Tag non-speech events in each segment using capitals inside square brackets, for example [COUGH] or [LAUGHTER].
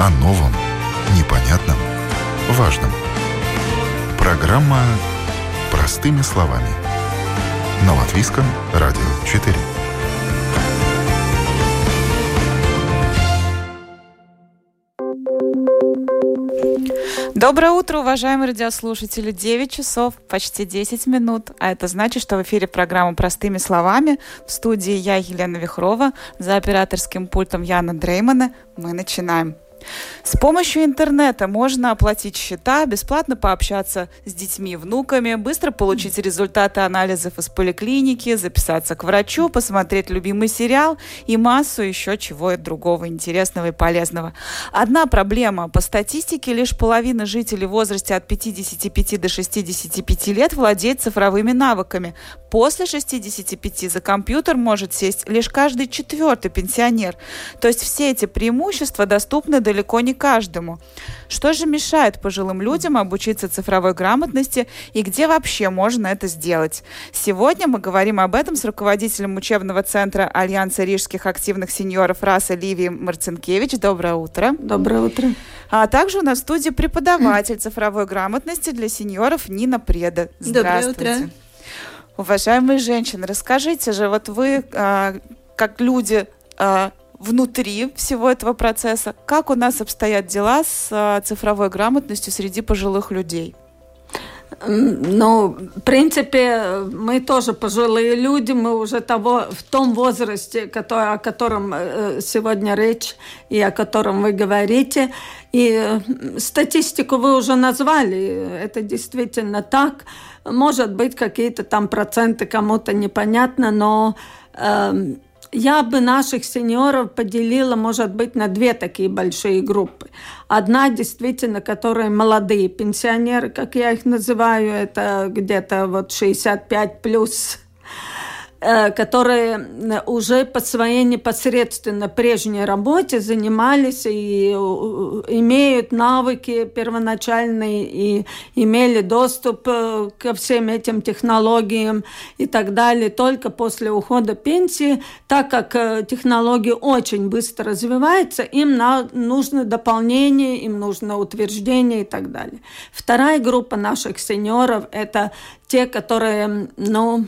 О новом, непонятном, важном. Программа «Простыми словами». На Латвийском радио 4. Доброе утро, уважаемые радиослушатели. 9 часов, почти 10 минут. А это значит, что в эфире программа «Простыми словами». В студии я, Елена Вихрова, за операторским пультом Яна Дреймана. Мы начинаем. С помощью интернета можно оплатить счета, бесплатно пообщаться с детьми внуками, быстро получить результаты анализов из поликлиники, записаться к врачу, посмотреть любимый сериал и массу еще чего другого интересного и полезного. Одна проблема. По статистике, лишь половина жителей в возрасте от 55 до 65 лет владеет цифровыми навыками. После 65 за компьютер может сесть лишь каждый четвертый пенсионер. То есть все эти преимущества доступны далеко не каждому. Что же мешает пожилым людям обучиться цифровой грамотности и где вообще можно это сделать? Сегодня мы говорим об этом с руководителем учебного центра Альянса рижских активных сеньоров расы Ливией Марцинкевич. Доброе утро. Доброе утро. А также у нас в студии преподаватель цифровой грамотности для сеньоров Нина Преда. Здравствуйте. Доброе утро. Уважаемые женщины, расскажите же, вот вы, а, как люди а, внутри всего этого процесса, как у нас обстоят дела с а, цифровой грамотностью среди пожилых людей? Ну, в принципе, мы тоже пожилые люди, мы уже того, в том возрасте, который, о котором э, сегодня речь и о котором вы говорите. И э, статистику вы уже назвали, это действительно так. Может быть, какие-то там проценты кому-то непонятно, но э, я бы наших сеньоров поделила, может быть, на две такие большие группы. Одна действительно, которые молодые пенсионеры, как я их называю, это где-то вот 65 плюс которые уже по своей непосредственно прежней работе занимались и имеют навыки первоначальные и имели доступ э, ко всем этим технологиям и так далее только после ухода пенсии, так как э, технологии очень быстро развиваются, им нужно дополнение, им нужно утверждение и так далее. Вторая группа наших сеньоров – это те, которые, ну,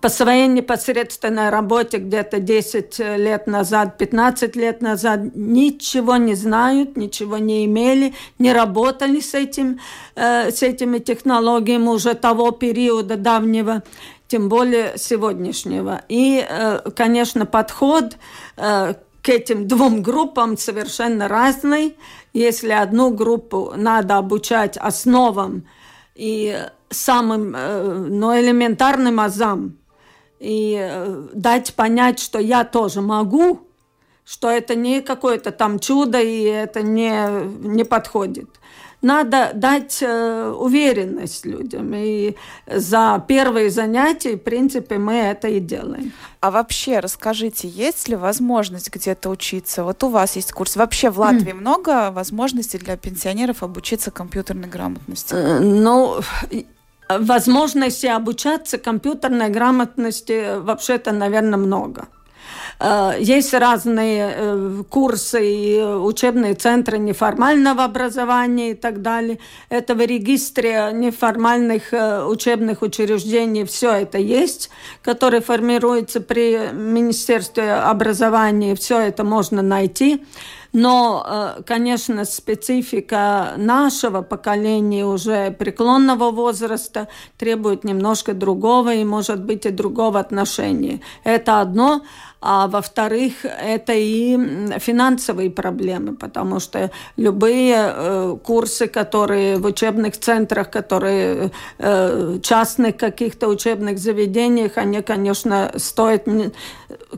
по своей непосредственной работе где-то 10 лет назад, 15 лет назад ничего не знают, ничего не имели, не работали с, этим, э, с этими технологиями уже того периода давнего тем более сегодняшнего. И, э, конечно, подход э, к этим двум группам совершенно разный. Если одну группу надо обучать основам и самым э, ну, элементарным азам. И э, дать понять, что я тоже могу, что это не какое-то там чудо и это не, не подходит. Надо дать э, уверенность людям. И за первые занятия, в принципе, мы это и делаем. А вообще, расскажите, есть ли возможность где-то учиться? Вот у вас есть курс. Вообще в Латвии mm. много возможностей для пенсионеров обучиться компьютерной грамотности? Ну, возможности обучаться компьютерной грамотности вообще-то, наверное, много. Э, есть разные э, курсы и учебные центры неформального образования и так далее. Это в регистре неформальных э, учебных учреждений все это есть, который формируется при Министерстве образования. Все это можно найти. Но, конечно, специфика нашего поколения уже преклонного возраста требует немножко другого и, может быть, и другого отношения. Это одно. А во-вторых, это и финансовые проблемы, потому что любые э, курсы, которые в учебных центрах, которые э, частных каких-то учебных заведениях, они, конечно, стоят,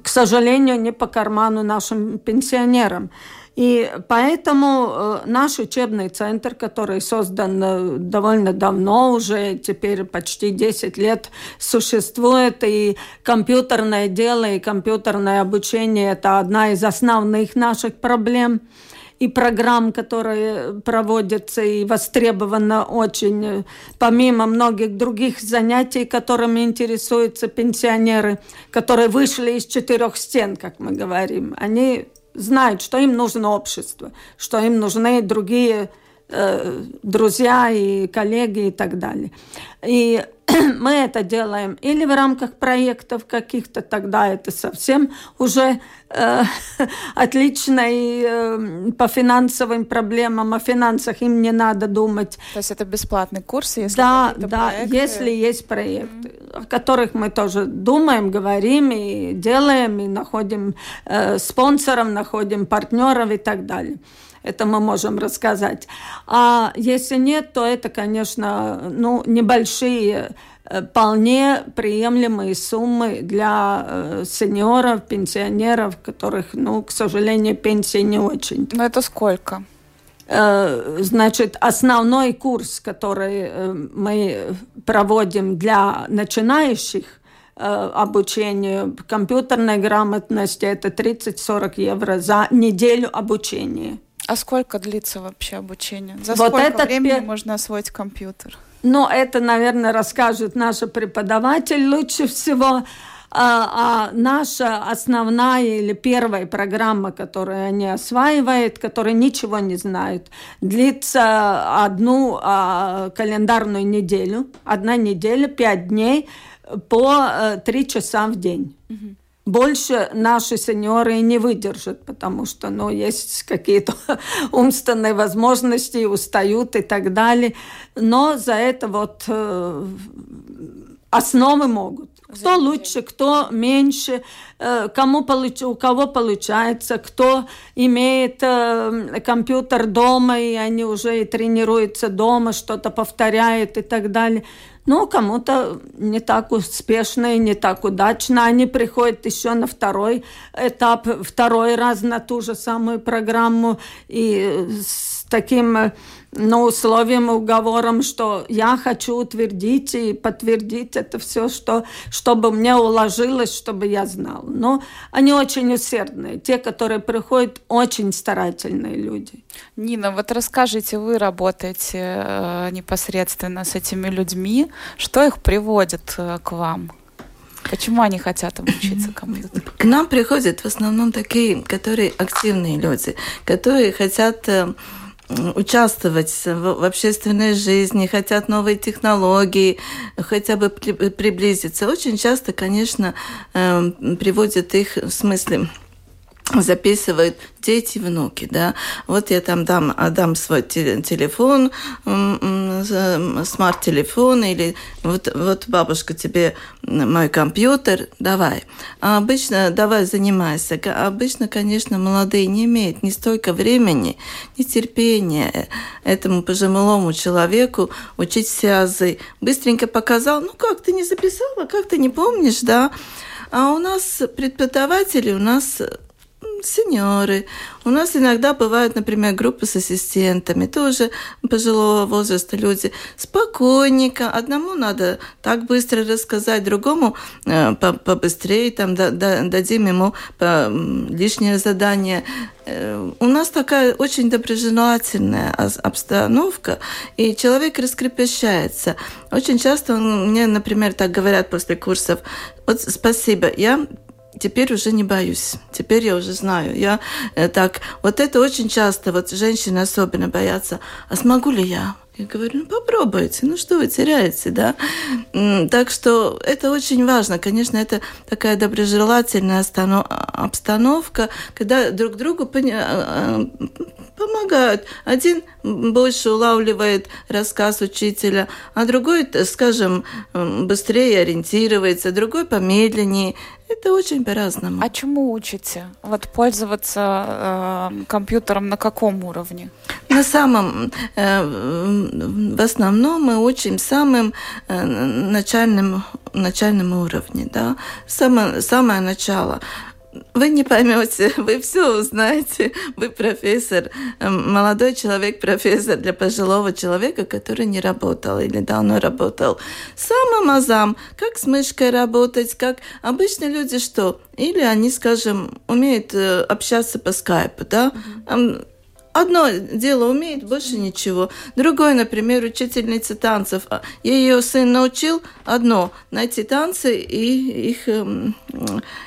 к сожалению, не по карману нашим пенсионерам. И поэтому э, наш учебный центр, который создан э, довольно давно, уже теперь почти 10 лет существует, и компьютерное дело, и компьютерное обучение – это одна из основных наших проблем и программ, которые проводятся и востребованы очень, э, помимо многих других занятий, которыми интересуются пенсионеры, которые вышли из четырех стен, как мы говорим. Они знают, что им нужно общество, что им нужны другие э, друзья и коллеги и так далее. И [CLEARS THROAT] мы это делаем или в рамках проектов каких-то, тогда это совсем уже э, [LAUGHS] отлично и э, по финансовым проблемам, о финансах им не надо думать. То есть это бесплатный курс, если Да, да, проекты... если есть проекты, mm-hmm. о которых мы тоже думаем, говорим и делаем, и находим э, спонсоров, находим партнеров и так далее это мы можем рассказать. А если нет, то это, конечно, ну, небольшие э, вполне приемлемые суммы для э, сеньоров, пенсионеров, которых, ну, к сожалению, пенсии не очень. Но это сколько? Э, значит, основной курс, который мы проводим для начинающих, обучению компьютерной грамотности это 30-40 евро за неделю обучения. А сколько длится вообще обучение? За вот сколько этот времени пер... можно освоить компьютер? Ну, это, наверное, расскажет наш преподаватель лучше всего. А, а наша основная или первая программа, которую они осваивают, которые ничего не знают, длится одну а, календарную неделю, одна неделя, пять дней по а, три часа в день. Угу больше наши сеньоры не выдержат, потому что ну, есть какие-то [LAUGHS] умственные возможности, устают и так далее. Но за это вот э, основы могут. Кто лучше, кто меньше, э, кому получ... у кого получается, кто имеет э, компьютер дома, и они уже и тренируются дома, что-то повторяют и так далее. Ну, кому-то не так успешно и не так удачно. Они приходят еще на второй этап, второй раз на ту же самую программу и с таким но условием, уговором, что я хочу утвердить и подтвердить это все, что, чтобы мне уложилось, чтобы я знал. Но они очень усердные. Те, которые приходят, очень старательные люди. Нина, вот расскажите, вы работаете э, непосредственно с этими людьми. Что их приводит э, к вам? Почему они хотят обучиться компьютеру? К нам приходят в основном такие, которые активные люди, которые хотят э, участвовать в, общественной жизни, хотят новые технологии, хотя бы приблизиться. Очень часто, конечно, эм, приводят их в смысле записывают дети, внуки, да. Вот я там дам, отдам свой телефон, смарт-телефон, или вот, вот бабушка тебе мой компьютер, давай. А обычно давай занимайся. Обычно, конечно, молодые не имеют ни столько времени, ни терпения этому пожилому человеку учить связи. Быстренько показал, ну как, ты не записала, как ты не помнишь, да? А у нас преподаватели, у нас сеньоры. У нас иногда бывают, например, группы с ассистентами, тоже пожилого возраста люди. Спокойненько. Одному надо так быстро рассказать, другому э, побыстрее, там, да, да, дадим ему по, лишнее задание. Э, у нас такая очень доброжелательная обстановка, и человек раскрепощается. Очень часто мне, например, так говорят после курсов, вот спасибо, я теперь уже не боюсь. Теперь я уже знаю. Я э, так, вот это очень часто, вот женщины особенно боятся. А смогу ли я? Я говорю, ну попробуйте, ну что вы теряете, да? Так что это очень важно. Конечно, это такая доброжелательная обстановка, когда друг другу а, а, помогают. Один больше улавливает рассказ учителя, а другой, скажем, быстрее ориентируется, другой помедленнее. Это очень по-разному. А чему учите? Вот пользоваться э, компьютером на каком уровне? На самом, э, в основном мы учим самым э, начальным, начальным уровне, да, самое, самое начало. Вы не поймете, [LAUGHS] вы все узнаете. Вы профессор, эм, молодой человек, профессор для пожилого человека, который не работал или давно работал. Самым азам, как с мышкой работать, как обычные люди что? Или они, скажем, умеют э, общаться по скайпу, да? Uh-huh одно дело умеет, больше ничего. Другой, например, учительница танцев. А, Ее сын научил одно – найти танцы и их эм,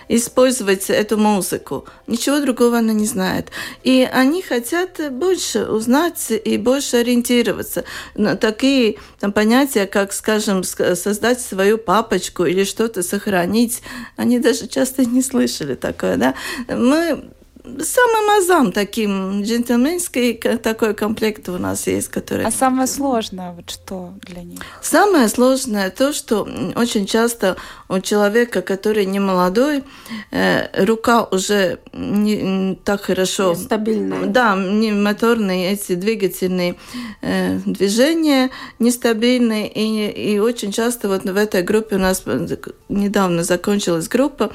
использовать эту музыку. Ничего другого она не знает. И они хотят больше узнать и больше ориентироваться на такие там, понятия, как, скажем, создать свою папочку или что-то сохранить. Они даже часто не слышали такое. Да? Мы самым азам таким джентльменский такой комплект у нас есть, который... А самое сложное вот что для них? Самое сложное то, что очень часто у человека, который не молодой, э, рука уже не, не так хорошо... Нестабильная. Да, не моторные эти двигательные э, движения нестабильные. И, и очень часто вот в этой группе у нас недавно закончилась группа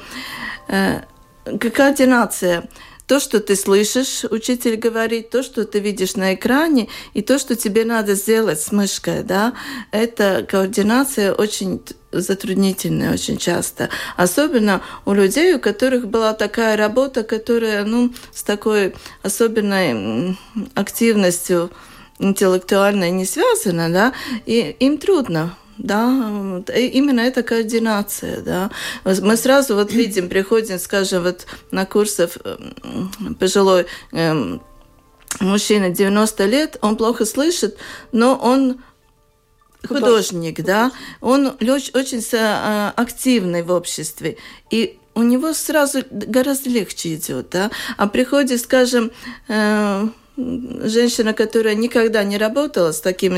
э, координация то, что ты слышишь, учитель говорит, то, что ты видишь на экране, и то, что тебе надо сделать с мышкой, да, это координация очень затруднительная очень часто. Особенно у людей, у которых была такая работа, которая, ну, с такой особенной активностью интеллектуальной не связана, да, и им трудно да, именно эта координация, да. Мы сразу вот [CLEARS THROAT] видим, приходим, скажем, вот на курсов пожилой э, мужчина 90 лет, он плохо слышит, но он художник, да, он очень э, активный в обществе, и у него сразу гораздо легче идет, да, а приходит, скажем, э, женщина, которая никогда не работала с таким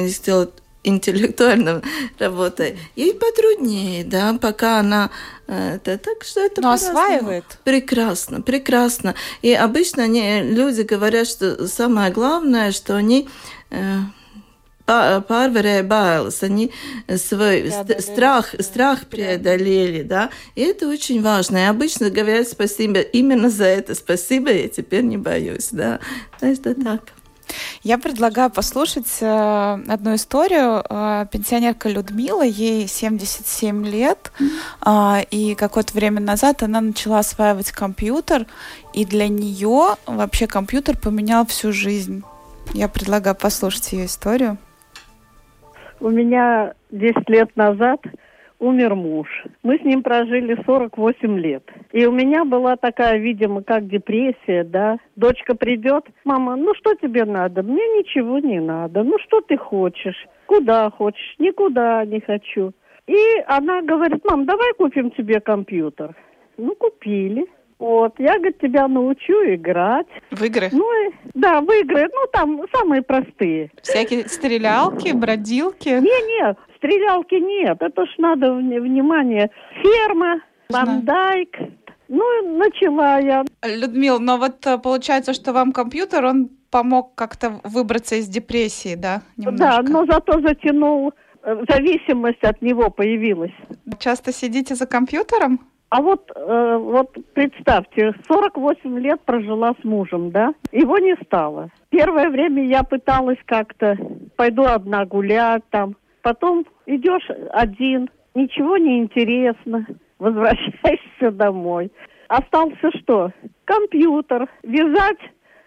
интеллектуальной работой, ей потруднее, да, пока она э, это так что это Но осваивает. Прекрасно, прекрасно. И обычно они, люди говорят, что самое главное, что они э, pārvarēja bailes, они свой страх, страх преодолели, да, и это очень важно. И обычно говорят спасибо именно за это, спасибо, я теперь не боюсь, да, это так. Я предлагаю послушать э, одну историю. Э, пенсионерка Людмила, ей 77 лет, э, и какое-то время назад она начала осваивать компьютер, и для нее вообще компьютер поменял всю жизнь. Я предлагаю послушать ее историю. У меня 10 лет назад умер муж. Мы с ним прожили 48 лет. И у меня была такая, видимо, как депрессия, да. Дочка придет, мама, ну что тебе надо? Мне ничего не надо. Ну что ты хочешь? Куда хочешь? Никуда не хочу. И она говорит, мам, давай купим тебе компьютер. Ну, купили. Вот, я, говорит, тебя научу играть. В игры? Ну, да, в игры. Ну, там самые простые. Всякие стрелялки, бродилки? Не-не, стрелялки нет. Это ж надо внимание. Ферма, Вандайк. Ну, начала я. Людмила, но вот э, получается, что вам компьютер, он помог как-то выбраться из депрессии, да? Немножко? Да, но зато затянул, э, зависимость от него появилась. Часто сидите за компьютером? А вот, э, вот представьте, 48 лет прожила с мужем, да? Его не стало. Первое время я пыталась как-то, пойду одна гулять там. Потом идешь один, ничего не интересно, [LAUGHS] возвращаешься домой. Остался что? Компьютер, вязать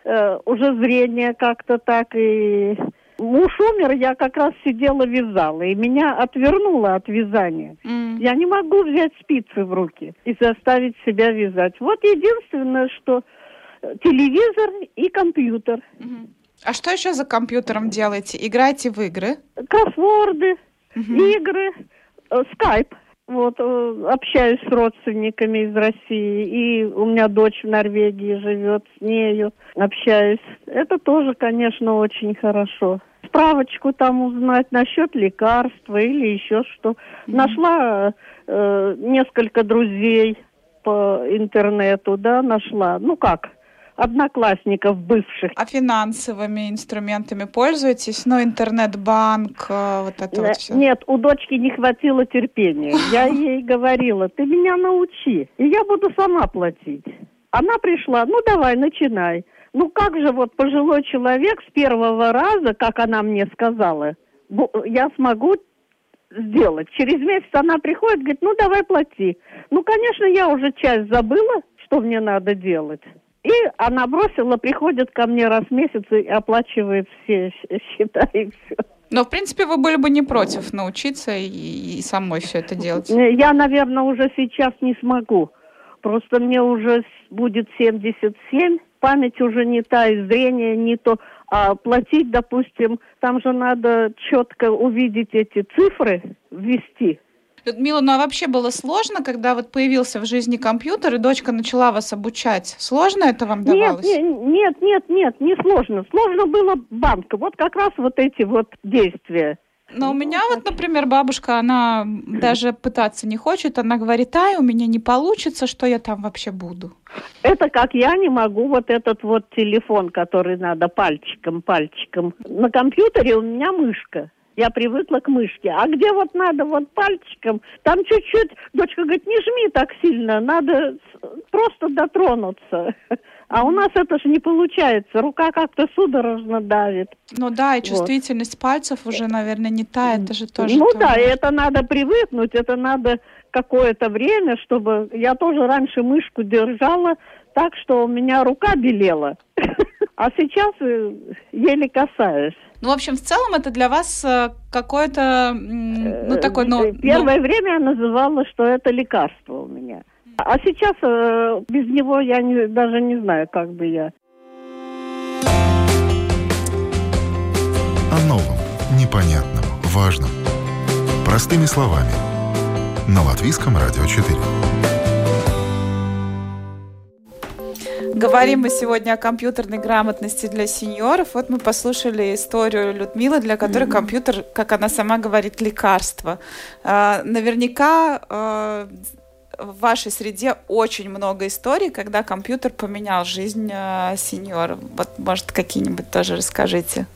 э, уже зрение как-то так и муж умер, я как раз сидела вязала, и меня отвернуло от вязания. Mm. Я не могу взять спицы в руки и заставить себя вязать. Вот единственное, что э, телевизор и компьютер. Mm-hmm. А что еще за компьютером делаете? Играете в игры? Кроссворды, mm-hmm. игры, э, скайп. Вот, э, общаюсь с родственниками из России, и у меня дочь в Норвегии живет, с нею общаюсь. Это тоже, конечно, очень хорошо справочку там узнать насчет лекарства или еще что. Mm-hmm. Нашла э, несколько друзей по интернету, да, нашла. Ну как, одноклассников бывших. А финансовыми инструментами пользуетесь? Ну, интернет-банк, э, вот это вот все. Нет, у дочки не хватило терпения. Я [LAUGHS] ей говорила, ты меня научи, и я буду сама платить. Она пришла, ну давай, начинай. Ну как же вот пожилой человек с первого раза, как она мне сказала, я смогу сделать. Через месяц она приходит, говорит, ну давай плати. Ну, конечно, я уже часть забыла, что мне надо делать. И она бросила, приходит ко мне раз в месяц и оплачивает все счета и все. Но, в принципе, вы были бы не против научиться и, и самой все это делать. Я, наверное, уже сейчас не смогу. Просто мне уже будет 77, память уже не та, и зрение не то. А платить, допустим, там же надо четко увидеть эти цифры, ввести. Людмила, ну а вообще было сложно, когда вот появился в жизни компьютер, и дочка начала вас обучать? Сложно это вам давалось? Нет, нет, нет, нет, не сложно. Сложно было банк. Вот как раз вот эти вот действия. Но у меня вот, например, бабушка, она даже пытаться не хочет, она говорит, ай, у меня не получится, что я там вообще буду? Это как я не могу вот этот вот телефон, который надо пальчиком, пальчиком. На компьютере у меня мышка. Я привыкла к мышке. А где вот надо вот пальчиком, там чуть-чуть, дочка говорит, не жми так сильно, надо просто дотронуться. А у нас это же не получается. Рука как-то судорожно давит. Ну да, и чувствительность вот. пальцев уже, наверное, не та, это же тоже... Ну то... да, это надо привыкнуть, это надо какое-то время, чтобы... Я тоже раньше мышку держала так, что у меня рука белела. [LAUGHS] А сейчас э, еле касаюсь. Ну, в общем, в целом это для вас э, какое-то, ну, такое, ну... Первое ну... время я называла, что это лекарство у меня. А сейчас э, без него я не, даже не знаю, как бы я. О новом, непонятном, важном. Простыми словами. На Латвийском радио 4. Говорим мы сегодня о компьютерной грамотности для сеньоров. Вот мы послушали историю Людмилы, для которой mm-hmm. компьютер, как она сама говорит, лекарство. А, наверняка а, в вашей среде очень много историй, когда компьютер поменял жизнь э, сеньора. Вот, может, какие-нибудь тоже расскажите.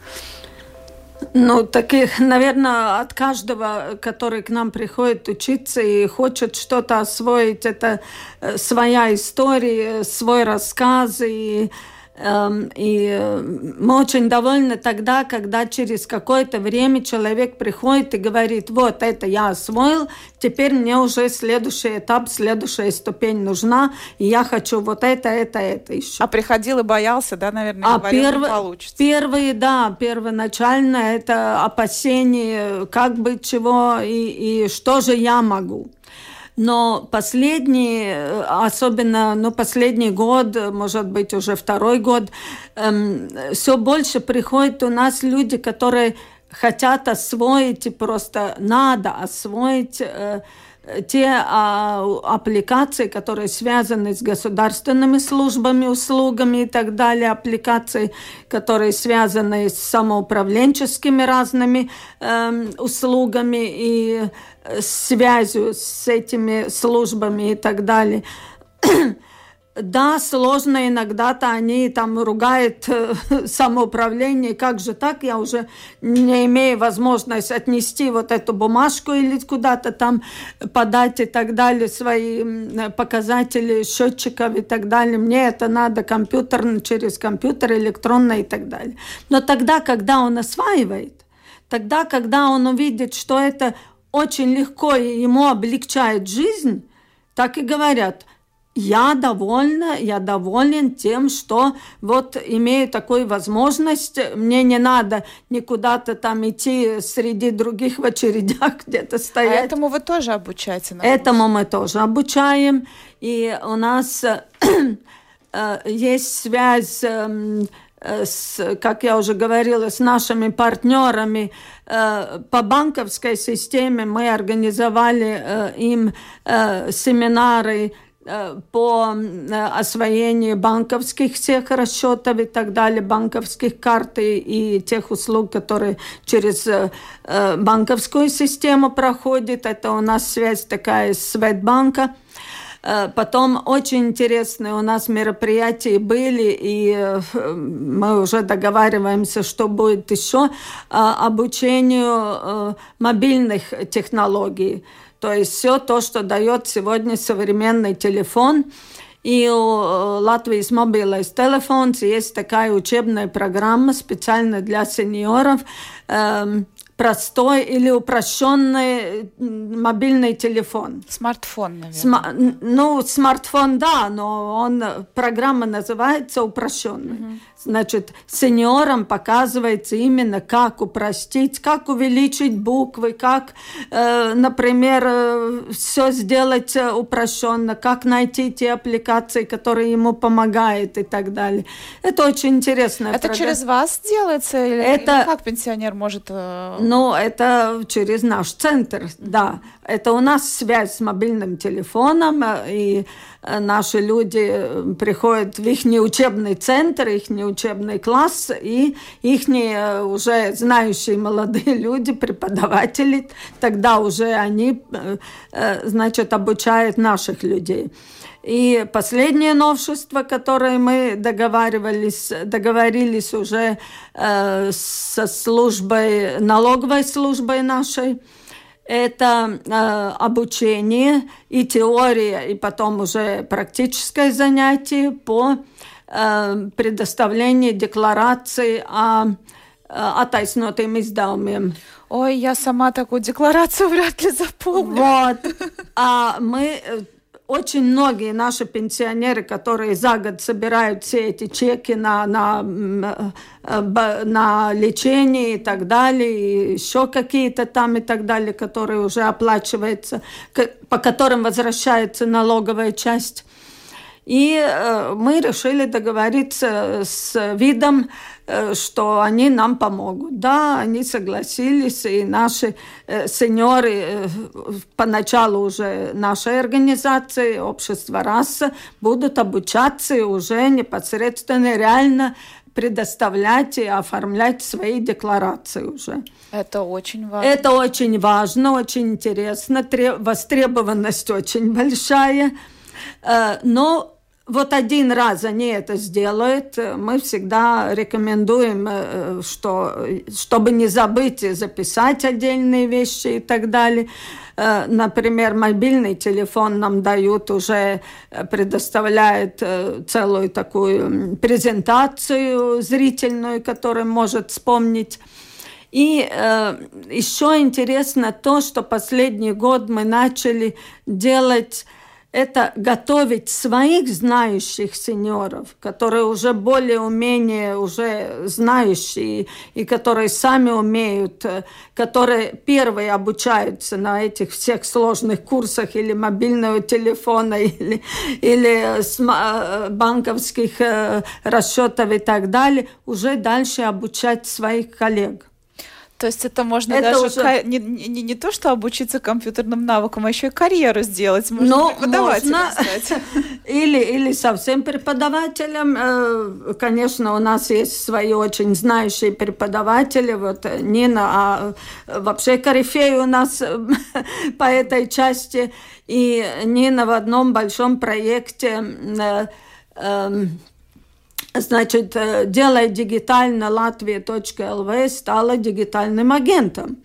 Ну, таких, наверное, от каждого, который к нам приходит учиться и хочет что-то освоить, это э, своя история, свой рассказ и и мы очень довольны тогда, когда через какое-то время человек приходит и говорит, вот это я освоил, теперь мне уже следующий этап, следующая ступень нужна, и я хочу вот это, это, это еще. А приходил и боялся, да, наверное, а говорил, перв... получится. Первые, да, первоначально это опасение, как бы чего и, и что же я могу. Но последний, особенно ну, последний год, может быть, уже второй год, эм, все больше приходят у нас люди, которые хотят освоить, и просто надо освоить э, те а, аппликации, которые связаны с государственными службами, услугами и так далее, аппликации, которые связаны с самоуправленческими разными э, услугами и э, связью с этими службами и так далее. Да, сложно иногда-то они там ругают э, [LAUGHS] самоуправление, как же так, я уже не имею возможности отнести вот эту бумажку или куда-то там подать и так далее, свои показатели счетчиков и так далее. Мне это надо компьютер, через компьютер электронно и так далее. Но тогда, когда он осваивает, тогда, когда он увидит, что это очень легко ему облегчает жизнь, так и говорят – я довольна, я доволен тем, что вот имею такую возможность, мне не надо никуда-то там идти среди других в очередях [LAUGHS] где-то стоять. А этому вы тоже обучаете? Этому мы тоже обучаем, и у нас [CLEARS THROAT] э, есть связь эм, с, как я уже говорила, с нашими партнерами э, по банковской системе. Мы организовали э, им семинары Э, по э, освоению банковских всех расчетов и так далее, банковских карт и, и тех услуг, которые через э, банковскую систему проходят. Это у нас связь такая с Светбанка. Потом очень интересные у нас мероприятия были, и мы уже договариваемся, что будет еще обучению мобильных технологий. То есть все то, что дает сегодня современный телефон. И у Латвийс мобилais телефонс есть такая учебная программа специально для сеньоров. Эм, простой или упрощенный мобильный телефон. Смартфон, наверное. Сма ну, смартфон, да, но он, программа называется упрощенный. Угу. Значит, сеньорам показывается именно, как упростить, как увеличить буквы, как, э, например, э, все сделать упрощенно, как найти те аппликации, которые ему помогают и так далее. Это очень интересно. Это программа. через вас делается? Или, это, как пенсионер может... Э... Ну, это через наш центр, да. Это у нас связь с мобильным телефоном, э, и э, наши люди э, приходят в их учебный центр, их учебный класс, и их уже знающие молодые [LAUGHS] люди, преподаватели, тогда уже они, значит, обучают наших людей. И последнее новшество, которое мы договаривались, договорились уже э, со службой, налоговой службой нашей, это э, обучение и теория, и потом уже практическое занятие по э, предоставлению декларации о attaisnotiem izdevumiem. Ой, я сама такую декларацию вряд ли запомню. Вот. А мы очень многие наши пенсионеры, которые за год собирают все эти чеки на, на, э, на лечение и так далее, и еще какие-то там и так далее, которые уже оплачиваются, по которым возвращается налоговая часть. И э, мы решили договориться с видом Э, что они нам помогут. Да, они согласились, и наши э, сеньоры, поначалу уже нашей организации, общество раса, будут обучаться и уже непосредственно реально предоставлять и оформлять свои декларации уже. Это очень важно. Это очень важно, очень интересно, востребованность очень большая. Но вот один раз они это сделают, мы всегда рекомендуем, э, что, чтобы не забыть записать отдельные вещи и так далее. Э, например, мобильный телефон нам дают уже, э, предоставляет целую такую презентацию зрительную, которую может вспомнить. И э, еще интересно то, что последний год мы начали делать это готовить своих знающих сеньоров, которые уже более-менее уже знающие и которые сами умеют, э, которые первые обучаются на этих всех сложных курсах или мобильного телефона, [LAUGHS] или, или э, банковских э, расчетов и так далее, уже дальше обучать своих коллег. То есть это можно это даже уже... не, не, не то, что обучиться компьютерным навыкам, а еще и карьеру сделать. Можно Но преподавателем можно... стать. [LAUGHS] Или, или совсем преподавателем. Э, конечно, у нас есть свои очень знающие преподаватели. Вот Нина, а вообще корифей у нас [LAUGHS] по этой части. И Нина в одном большом проекте э, эм, Значит, э, делай дигитально Латвия.лв стала дигитальным агентом.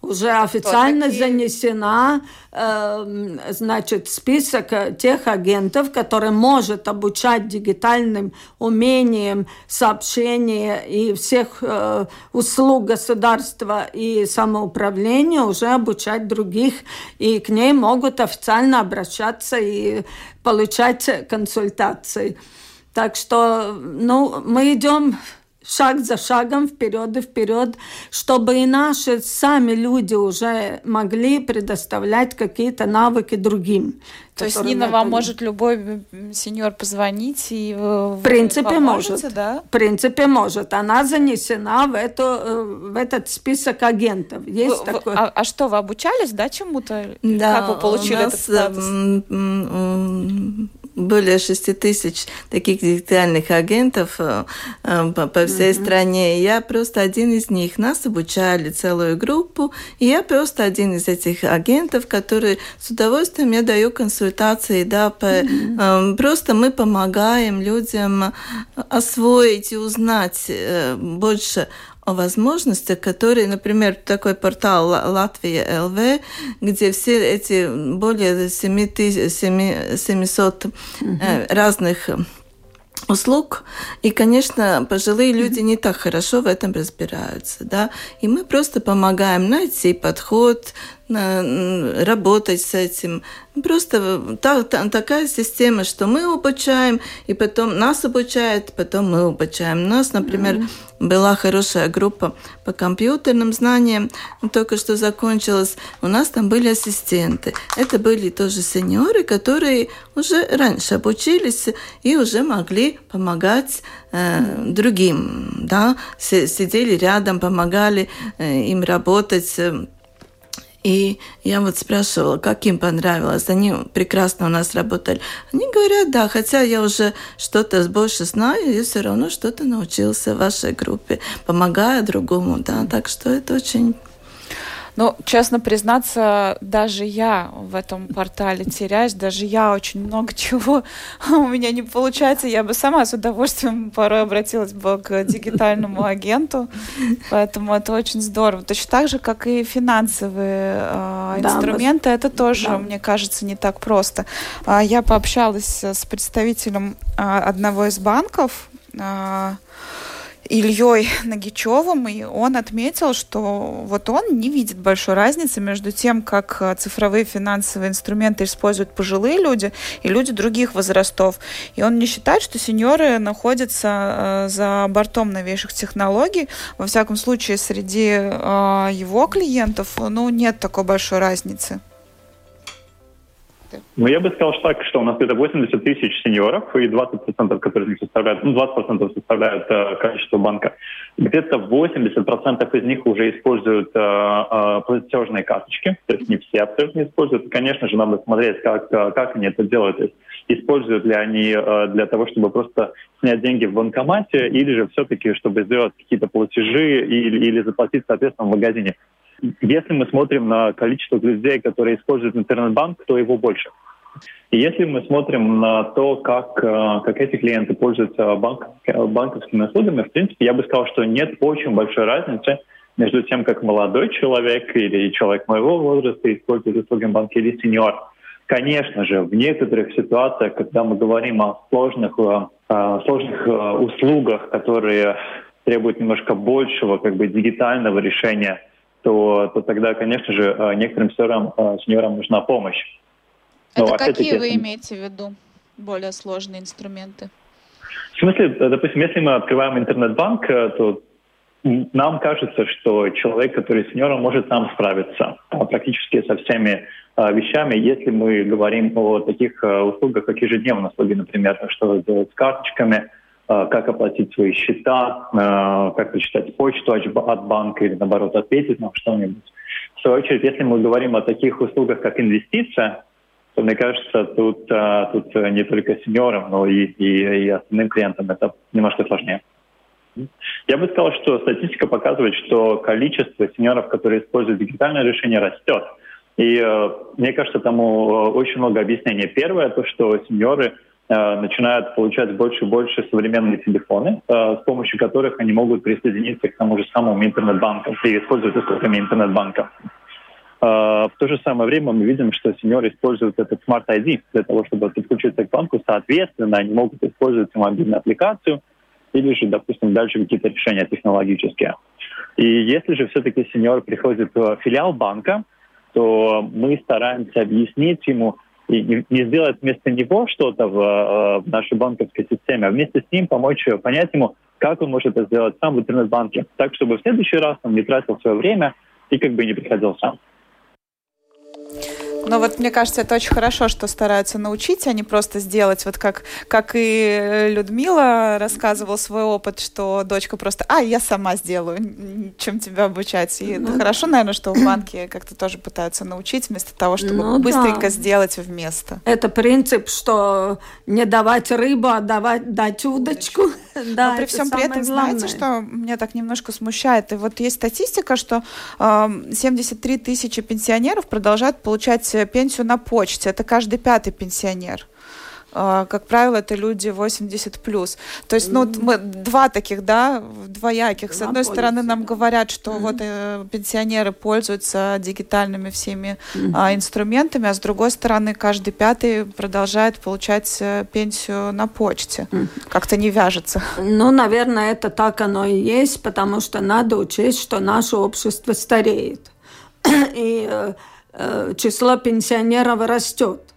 Уже официально занесена, э, значит, список тех агентов, которые может обучать дигитальным умениям сообщения и всех э, услуг государства и самоуправления уже обучать других, и к ней могут официально обращаться и получать консультации. Так что, ну, мы идем шаг за шагом вперед и вперед, чтобы и наши сами люди уже могли предоставлять какие-то навыки другим. То есть Нина вам может любой сеньор позвонить и в принципе может, да? В принципе может. Она занесена в эту в этот список агентов. Есть вы, такой. А, а что вы обучались, да, чему-то? Да. Как вы получили этот статус? Более 6 тысяч таких дигитальных агентов э, э, по, всей mm-hmm. стране. Я просто один из них. Нас обучали целую группу, и я просто один из этих агентов, который с удовольствием я даю консультации, да, по, mm-hmm. просто мы помогаем людям освоить и узнать больше о возможностях, которые, например, такой портал Латвия ЛВ, где все эти более 700 угу. разных услуг. И, конечно, пожилые люди не так хорошо в этом разбираются, да. И мы просто помогаем найти подход, работать с этим. Просто та, та, такая система, что мы обучаем, и потом нас обучают, потом мы обучаем. У нас, например, mm-hmm. была хорошая группа по компьютерным знаниям, только что закончилась. У нас там были ассистенты. Это были тоже сеньоры, которые уже раньше обучились и уже могли помогать э, другим, да, сидели рядом, помогали э, им работать и я вот спрашивала, как им понравилось. Они прекрасно у нас работали. Они говорят, да, хотя я уже что-то больше знаю, я все равно что-то научился в вашей группе, помогая другому, да, так что это очень ну, честно признаться, даже я в этом портале теряюсь, даже я очень много [LAUGHS] чего у меня не получается. Я бы сама с удовольствием порой обратилась бы к дигитальному агенту, поэтому это очень здорово. Точно так же, как и финансовые э, инструменты, это тоже, да. мне кажется, не так просто. Э, я пообщалась с представителем э, одного из банков, Ильей Нагичевым, и он отметил, что вот он не видит большой разницы между тем, как э, цифровые финансовые инструменты используют пожилые люди и люди других возрастов. И он не считает, что сеньоры находятся э, за бортом новейших технологий. Во всяком случае, среди э, его клиентов ну, нет такой большой разницы. Ну, я бы сказал что так, что у нас где-то 80 тысяч сеньоров, и 20% которые составляют, ну, 20% составляют э, количество банка. Где-то 80% из них уже используют э, э, платежные карточки, то есть не все абсолютно используют. Конечно же, надо смотреть, как, э, как они это делают. То есть, используют ли они э, для того, чтобы просто снять деньги в банкомате, или же все-таки, чтобы сделать какие-то платежи или, или заплатить, соответственно, в магазине. Если мы смотрим на количество людей, которые используют интернет-банк, то его больше. И если мы смотрим на то, как, э, как эти клиенты пользуются банк, банковскими услугами, в принципе, я бы сказал, что нет очень большой разницы между тем, как молодой человек или человек моего возраста использует услуги банка или сеньор. Конечно же, в некоторых ситуациях, когда мы говорим о сложных, э, сложных э, услугах, которые требуют немножко большего как бы, дигитального решения – то, то тогда, конечно же, э, некоторым сеньорам, э, сеньорам нужна помощь. Но, Это какие вы имеете в виду более сложные инструменты? В смысле, э, допустим, если мы открываем интернет-банк, то нам кажется, что человек, который сеньором, может сам справиться практически со всеми вещами, если мы говорим о таких услугах, как ежедневные услуги, например, что делать с карточками – как оплатить свои счета, э, как прочитать почту от банка или, наоборот, ответить нам что-нибудь. В свою очередь, если мы говорим о таких услугах, как инвестиция, то, мне кажется, тут, э, тут не только сеньорам, но и, и, и остальным клиентам это немножко сложнее. Я бы сказал, что статистика показывает, что количество сеньоров, которые используют дигитальное решение, растет. И э, мне кажется, тому очень много объяснений. Первое, то, что сеньоры Э, начинают получать больше и больше современные телефоны, э, с помощью которых они могут присоединиться к тому же самому интернет-банку и использовать услугами интернет-банка. Э, в то же самое время мы видим, что сеньоры используют этот Smart ID для того, чтобы подключиться к банку. Соответственно, они могут использовать мобильную аппликацию или же, допустим, дальше какие-то решения технологические. И если же все-таки сеньор приходит в филиал банка, то мы стараемся объяснить ему, и не сделать вместо него что-то в, э, в нашей банковской системе, а вместе с ним помочь понять ему, как он может это сделать сам в интернет-банке, так, чтобы в следующий раз он не тратил свое время и как бы не приходил сам. Но вот мне кажется, это очень хорошо, что стараются научить, а не просто сделать. Вот как, как и Людмила рассказывала свой опыт, что дочка просто, а, я сама сделаю, чем тебя обучать. И ну, это хорошо, наверное, что в банке как-то тоже пытаются научить, вместо того, чтобы ну, быстренько да. сделать вместо. Это принцип, что не давать рыбу, а давать, дать удочку. [LAUGHS] Да, Но при всем при этом, главное. знаете, что меня так немножко смущает? И вот есть статистика, что э, 73 тысячи пенсионеров продолжают получать пенсию на почте. Это каждый пятый пенсионер. А, как правило, это люди 80 плюс. То есть, ну, мы два таких, да, двояких. С одной стороны, нам говорят, что вот э, пенсионеры пользуются дигитальными всеми а, инструментами, а с другой стороны, каждый пятый продолжает получать э, пенсию на почте. Как-то не вяжется. Ну, наверное, это так оно и есть, потому что надо учесть, что наше общество стареет. [CLEARS THROAT] И э, число пенсионеров растет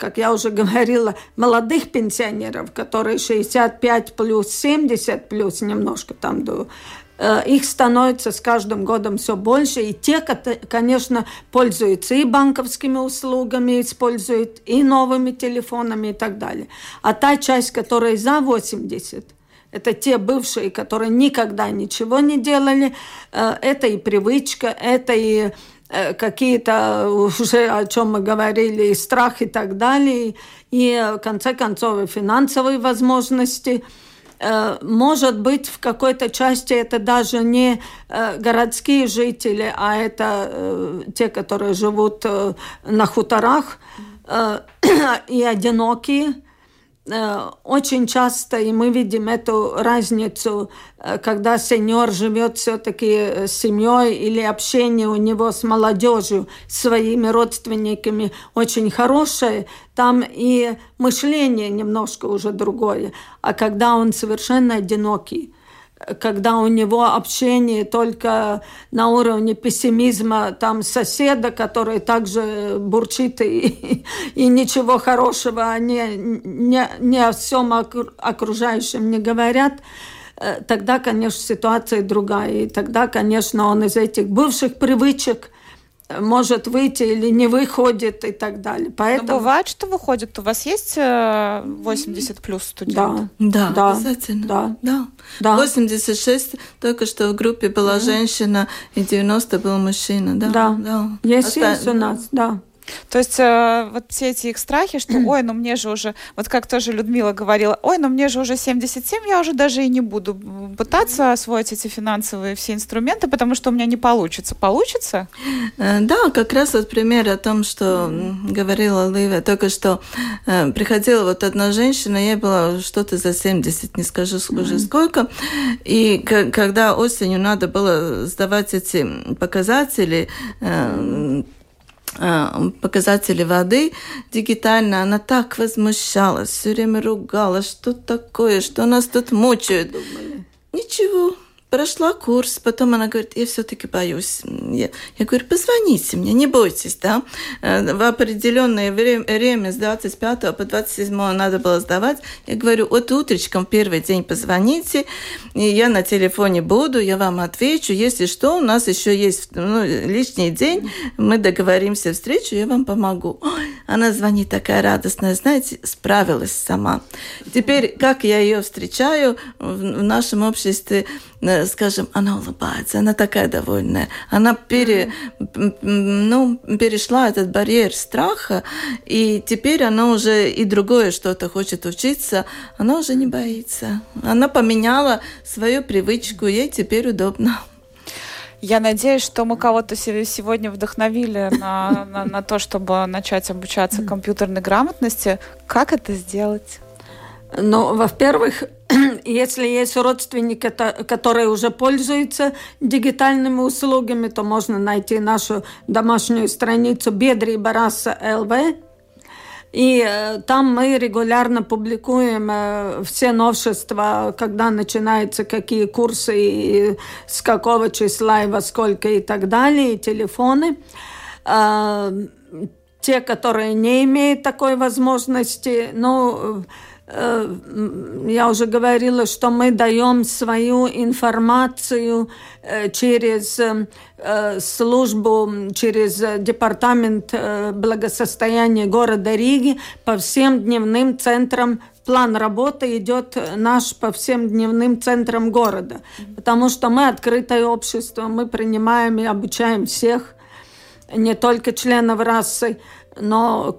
как я уже говорила, молодых пенсионеров, которые 65 плюс, 70 плюс, немножко там до э, их становится с каждым годом все больше, и те, конечно, пользуются и банковскими услугами, используют и новыми телефонами и так далее. А та часть, которая за 80, это те бывшие, которые никогда ничего не делали, э, это и привычка, это и какие-то уже, о чем мы говорили, и страх и так далее, и в конце концов и финансовые возможности. Э, может быть, в какой-то части это даже не э, городские жители, а это те, которые живут на хуторах [CLEARS THROAT] и одинокие Э, очень часто, и мы видим эту разницу, э, когда сеньор живет все-таки э, с семьей или общение у него с молодежью, своими родственниками очень хорошее, там и мышление немножко уже другое. А когда он совершенно одинокий, когда у него общение только на уровне пессимизма там соседа, который также бурчит и, и ничего хорошего они не, не о всем окружающем не говорят, э, тогда, конечно, ситуация другая. И тогда, конечно, он из этих бывших привычек – может выйти или не выходит и так далее. Поэтому... Но бывает, что выходит. У вас есть 80 э, плюс студентов? Да, да, обязательно. Да. Да. да. 86 только что в группе была mm женщина, и 90 был мужчина. Да, да. да. Есть, Оста... есть у нас, да. То есть э, вот все эти их страхи, что ой, ну мне же уже, вот как тоже Людмила говорила, ой, ну мне же уже 77, я уже даже и не буду пытаться освоить эти финансовые все инструменты, потому что у меня не получится. Получится? Э, да, как раз вот пример о том, что говорила Ливия, только что э, приходила вот одна женщина, ей было что-то за 70, не скажу уже сколько, и когда осенью надо было сдавать эти показатели, Э, показатели воды дигитально, она так возмущалась, все время ругала, что такое, что нас тут мучают. Ничего, прошла курс, потом она говорит, я все-таки боюсь. Я, я говорю, позвоните мне, не бойтесь, да. Э, в определенное время, время с 25 по 27 надо было сдавать. Я говорю, вот утречком первый день позвоните, и я на телефоне буду, я вам отвечу. Если что, у нас еще есть ну, лишний день, мы договоримся встречу, я вам помогу. Она звонит такая радостная, знаете, справилась сама. Теперь, как я ее встречаю в нашем обществе, скажем, она улыбается, она такая довольная, она пере, ну, перешла этот барьер страха, и теперь она уже и другое что-то хочет учиться, она уже не боится. Она поменяла свою привычку, ей теперь удобно. Я надеюсь, что мы кого-то сегодня вдохновили на, на, на то, чтобы начать обучаться компьютерной грамотности. Как это сделать? Ну, во-первых, если есть родственники, которые уже пользуются дигитальными услугами, то можно найти нашу домашнюю страницу Бедри Бараса ЛВ. И э, там мы регулярно публикуем э, все новшества, когда начинаются какие курсы, и с какого числа и во сколько и так далее, и телефоны. Э, те, которые не имеют такой возможности, ну, я уже говорила, что мы даем свою информацию э, через э, службу, через департамент благосостояния города Риги по всем дневным центрам. План работы идет наш по всем дневным центрам города, потому что мы открытое общество, мы принимаем и обучаем всех, не только членов расы, но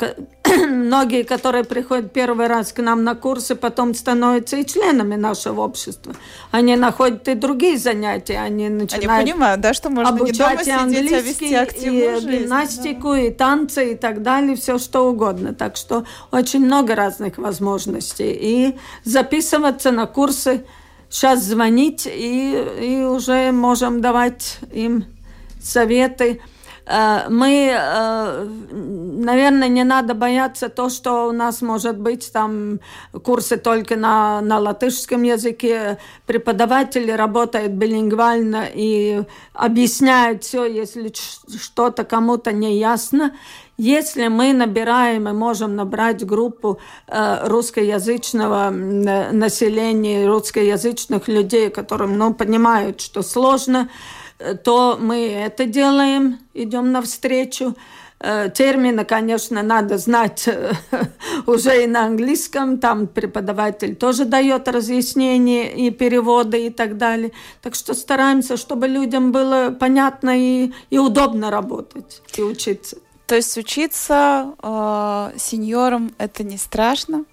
[CLEARS THROAT] многие, которые приходят первый раз к нам на курсы, потом становятся и членами нашего общества. Они находят и другие занятия, они начинают Они понимают, да, что можно не дома обучать и сидеть, а английский, вести активную и жизнь. гимнастику, и танцы, и так далее, все что угодно. Так что очень много разных возможностей. И записываться на курсы, сейчас звонить, и, и уже можем давать им советы. Э, Мы, э, наверное, не надо бояться то, что у нас может быть там курсы только на, на латышском языке. Преподаватели работают билингвально и объясняют все, если что-то кому-то не ясно. Если мы набираем и можем набрать группу э, русскоязычного населения, русскоязычных людей, которым ну, понимают, что сложно, то мы это делаем, идем навстречу. Э, Термины, конечно, надо знать э, [LAUGHS] уже и на английском. Там преподаватель тоже дает разъяснения и переводы и так далее. Так что стараемся, чтобы людям было понятно и, и удобно работать и учиться. То есть учиться э, сеньорам это не страшно,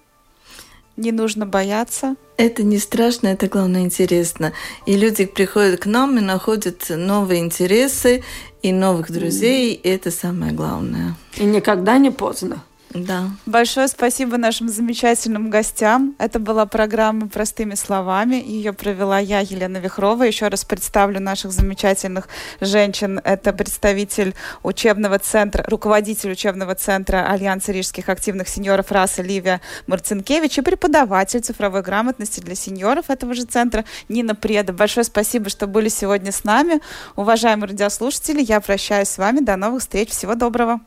не нужно бояться. Это не страшно, это главное интересно. И люди приходят к нам и находят новые интересы и новых друзей. И это самое главное. И никогда не поздно. Да. Большое спасибо нашим замечательным гостям. Это была программа «Простыми словами». Ее провела я, Елена Вихрова. Еще раз представлю наших замечательных женщин. Это представитель учебного центра, руководитель учебного центра Альянса рижских активных сеньоров РАС Ливия Марцинкевич и преподаватель цифровой грамотности для сеньоров этого же центра Нина Преда. Большое спасибо, что были сегодня с нами. Уважаемые радиослушатели, я прощаюсь с вами. До новых встреч. Всего доброго.